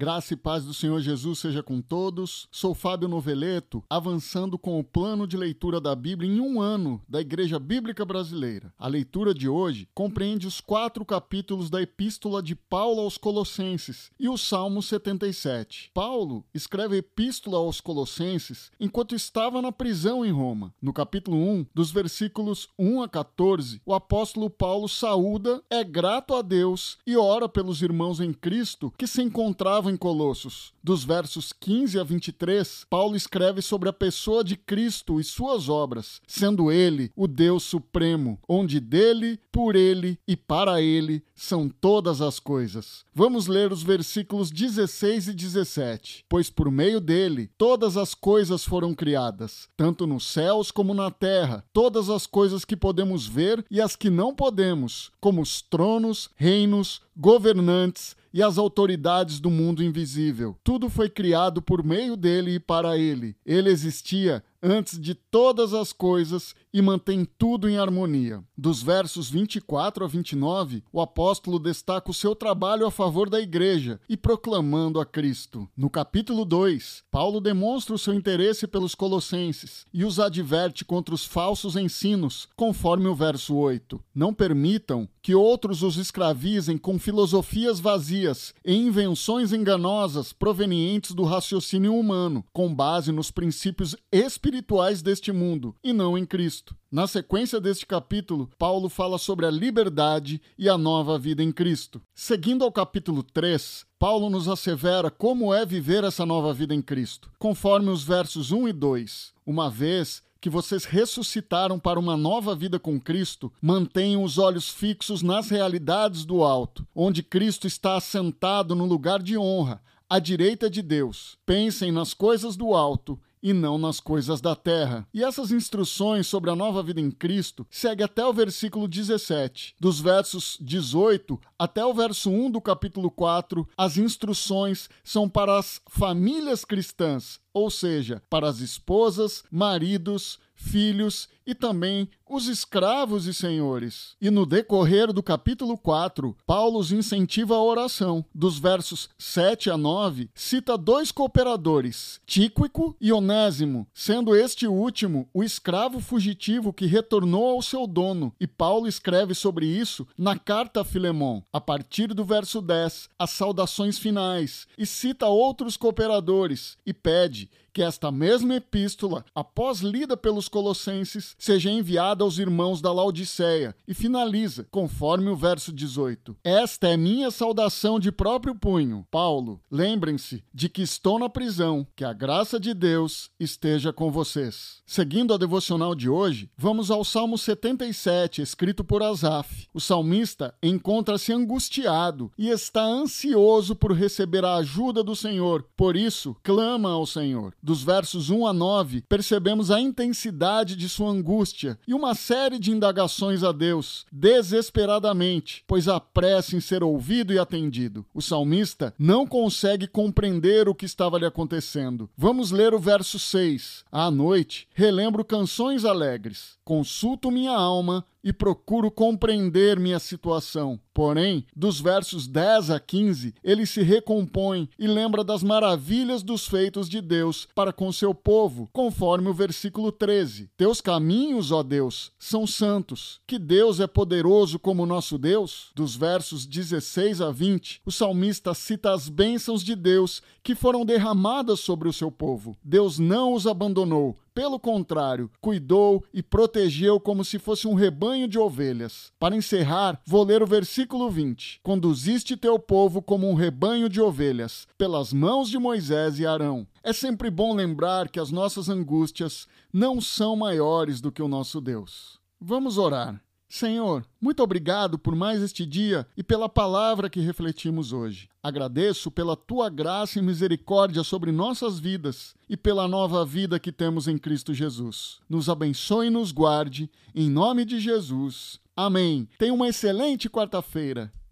Graça e paz do Senhor Jesus seja com todos. Sou Fábio Noveleto, avançando com o plano de leitura da Bíblia em um ano da Igreja Bíblica Brasileira. A leitura de hoje compreende os quatro capítulos da Epístola de Paulo aos Colossenses e o Salmo 77. Paulo escreve a Epístola aos Colossenses enquanto estava na prisão em Roma. No capítulo 1, dos versículos 1 a 14, o apóstolo Paulo saúda, é grato a Deus e ora pelos irmãos em Cristo que se encontravam em Colossos. Dos versos 15 a 23, Paulo escreve sobre a pessoa de Cristo e suas obras, sendo ele o Deus supremo, onde dele, por ele e para ele são todas as coisas. Vamos ler os versículos 16 e 17. Pois por meio dele todas as coisas foram criadas, tanto nos céus como na terra, todas as coisas que podemos ver e as que não podemos, como os tronos, reinos, governantes e as autoridades do mundo invisível. Tudo foi criado por meio dele e para ele. Ele existia antes de todas as coisas e mantém tudo em harmonia. Dos versos 24 a 29, o apóstolo destaca o seu trabalho a favor da igreja e proclamando a Cristo. No capítulo 2, Paulo demonstra o seu interesse pelos colossenses e os adverte contra os falsos ensinos, conforme o verso 8. Não permitam que outros os escravizem com filosofias vazias e invenções enganosas provenientes do raciocínio humano, com base nos princípios espirituais deste mundo e não em Cristo. Na sequência deste capítulo, Paulo fala sobre a liberdade e a nova vida em Cristo. Seguindo ao capítulo 3, Paulo nos assevera como é viver essa nova vida em Cristo, conforme os versos 1 e 2. Uma vez que vocês ressuscitaram para uma nova vida com Cristo, mantenham os olhos fixos nas realidades do alto, onde Cristo está assentado no lugar de honra, à direita de Deus. Pensem nas coisas do alto e não nas coisas da terra. E essas instruções sobre a nova vida em Cristo seguem até o versículo 17. Dos versos 18 até o verso 1 do capítulo 4, as instruções são para as famílias cristãs, ou seja, para as esposas, maridos, filhos e também os escravos e senhores. E no decorrer do capítulo 4, Paulo os incentiva a oração. Dos versos 7 a 9, cita dois cooperadores, Tíquico e Onésimo, sendo este último o escravo fugitivo que retornou ao seu dono. E Paulo escreve sobre isso na carta a Filemon, a partir do verso 10, as saudações finais, e cita outros cooperadores e pede que esta mesma epístola, após lida pelos colossenses, seja enviada aos irmãos da Laodiceia e finaliza, conforme o verso 18. Esta é minha saudação de próprio punho. Paulo, lembrem-se de que estou na prisão, que a graça de Deus esteja com vocês. Seguindo a devocional de hoje, vamos ao Salmo 77, escrito por Asaf. O salmista encontra-se angustiado e está ansioso por receber a ajuda do Senhor, por isso clama ao Senhor dos versos 1 a 9, percebemos a intensidade de sua angústia e uma série de indagações a Deus, desesperadamente, pois há pressa em ser ouvido e atendido. O salmista não consegue compreender o que estava lhe acontecendo. Vamos ler o verso 6. À noite, relembro canções alegres. Consulto minha alma e procuro compreender minha situação. Porém, dos versos 10 a 15, ele se recompõe e lembra das maravilhas dos feitos de Deus para com seu povo, conforme o versículo 13. Teus caminhos, ó Deus, são santos. Que Deus é poderoso como nosso Deus? Dos versos 16 a 20, o salmista cita as bênçãos de Deus que foram derramadas sobre o seu povo. Deus não os abandonou, pelo contrário, cuidou e protegeu como se fosse um rebanho de ovelhas. Para encerrar, vou ler o versículo 20: Conduziste teu povo como um rebanho de ovelhas, pelas mãos de Moisés e Arão. É sempre bom lembrar que as nossas angústias não são maiores do que o nosso Deus. Vamos orar. Senhor, muito obrigado por mais este dia e pela palavra que refletimos hoje. Agradeço pela tua graça e misericórdia sobre nossas vidas e pela nova vida que temos em Cristo Jesus. Nos abençoe e nos guarde, em nome de Jesus. Amém. Tenha uma excelente quarta-feira.